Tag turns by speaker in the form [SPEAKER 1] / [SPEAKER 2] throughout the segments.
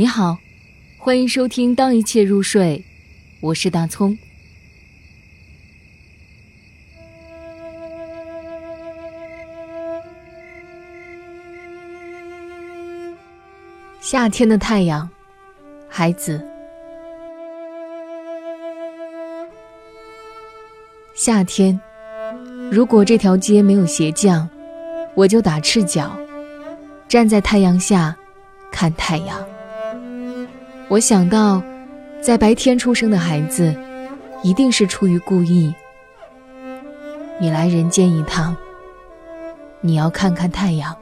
[SPEAKER 1] 你好，欢迎收听《当一切入睡》，我是大葱。夏天的太阳，孩子。夏天，如果这条街没有鞋匠，我就打赤脚，站在太阳下看太阳。我想到，在白天出生的孩子，一定是出于故意。你来人间一趟，你要看看太阳，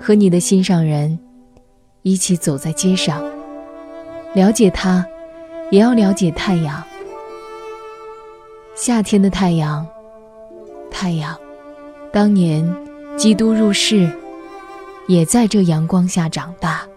[SPEAKER 1] 和你的心上人一起走在街上，了解他，也要了解太阳。夏天的太阳，太阳，当年基督入世，也在这阳光下长大。